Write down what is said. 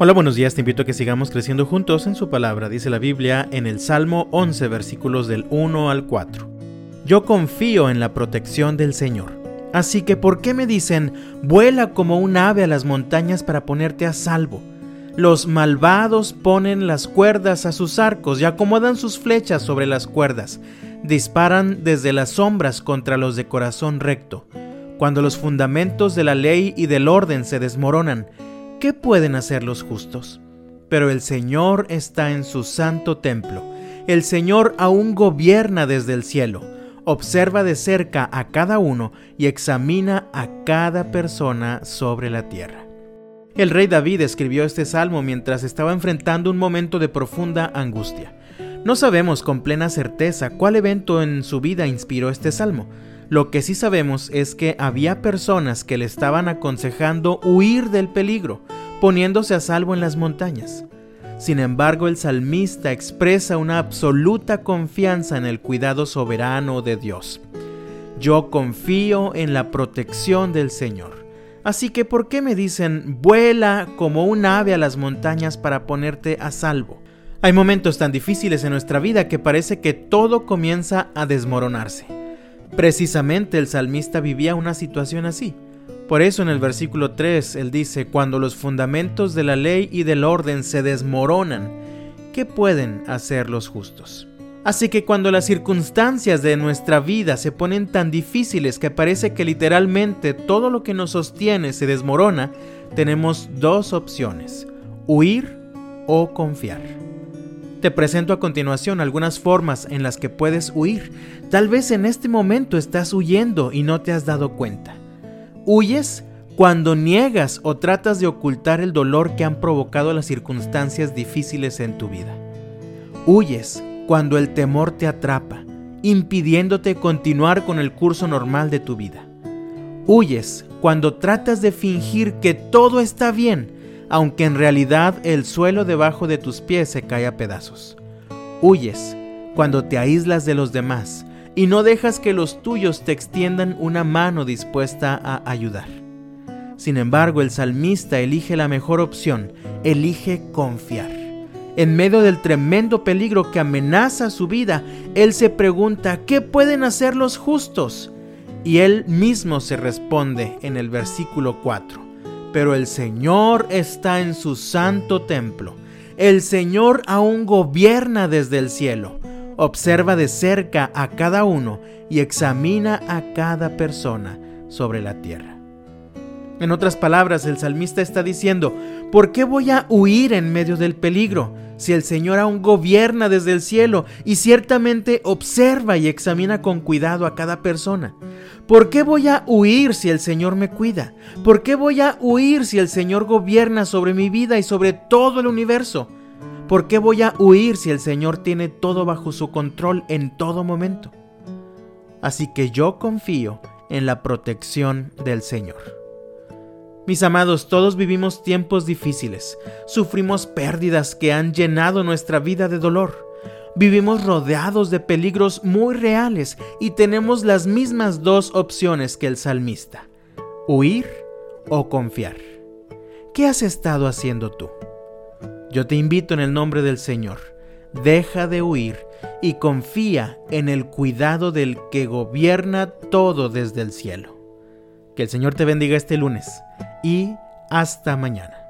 Hola, buenos días, te invito a que sigamos creciendo juntos en su palabra, dice la Biblia en el Salmo 11, versículos del 1 al 4. Yo confío en la protección del Señor. Así que, ¿por qué me dicen, vuela como un ave a las montañas para ponerte a salvo? Los malvados ponen las cuerdas a sus arcos y acomodan sus flechas sobre las cuerdas. Disparan desde las sombras contra los de corazón recto. Cuando los fundamentos de la ley y del orden se desmoronan, ¿qué pueden hacer los justos? Pero el Señor está en su santo templo. El Señor aún gobierna desde el cielo. Observa de cerca a cada uno y examina a cada persona sobre la tierra. El rey David escribió este salmo mientras estaba enfrentando un momento de profunda angustia. No sabemos con plena certeza cuál evento en su vida inspiró este salmo, lo que sí sabemos es que había personas que le estaban aconsejando huir del peligro, poniéndose a salvo en las montañas. Sin embargo, el salmista expresa una absoluta confianza en el cuidado soberano de Dios. Yo confío en la protección del Señor. Así que, ¿por qué me dicen, vuela como un ave a las montañas para ponerte a salvo? Hay momentos tan difíciles en nuestra vida que parece que todo comienza a desmoronarse. Precisamente el salmista vivía una situación así. Por eso en el versículo 3 él dice, cuando los fundamentos de la ley y del orden se desmoronan, ¿qué pueden hacer los justos? Así que cuando las circunstancias de nuestra vida se ponen tan difíciles que parece que literalmente todo lo que nos sostiene se desmorona, tenemos dos opciones, huir o confiar. Te presento a continuación algunas formas en las que puedes huir. Tal vez en este momento estás huyendo y no te has dado cuenta. Huyes cuando niegas o tratas de ocultar el dolor que han provocado las circunstancias difíciles en tu vida. Huyes cuando el temor te atrapa, impidiéndote continuar con el curso normal de tu vida. Huyes cuando tratas de fingir que todo está bien aunque en realidad el suelo debajo de tus pies se cae a pedazos. Huyes cuando te aíslas de los demás y no dejas que los tuyos te extiendan una mano dispuesta a ayudar. Sin embargo, el salmista elige la mejor opción, elige confiar. En medio del tremendo peligro que amenaza su vida, él se pregunta, ¿qué pueden hacer los justos? Y él mismo se responde en el versículo 4 pero el Señor está en su santo templo. El Señor aún gobierna desde el cielo. Observa de cerca a cada uno y examina a cada persona sobre la tierra. En otras palabras, el salmista está diciendo, ¿por qué voy a huir en medio del peligro si el Señor aún gobierna desde el cielo y ciertamente observa y examina con cuidado a cada persona? ¿Por qué voy a huir si el Señor me cuida? ¿Por qué voy a huir si el Señor gobierna sobre mi vida y sobre todo el universo? ¿Por qué voy a huir si el Señor tiene todo bajo su control en todo momento? Así que yo confío en la protección del Señor. Mis amados, todos vivimos tiempos difíciles, sufrimos pérdidas que han llenado nuestra vida de dolor. Vivimos rodeados de peligros muy reales y tenemos las mismas dos opciones que el salmista, huir o confiar. ¿Qué has estado haciendo tú? Yo te invito en el nombre del Señor, deja de huir y confía en el cuidado del que gobierna todo desde el cielo. Que el Señor te bendiga este lunes y hasta mañana.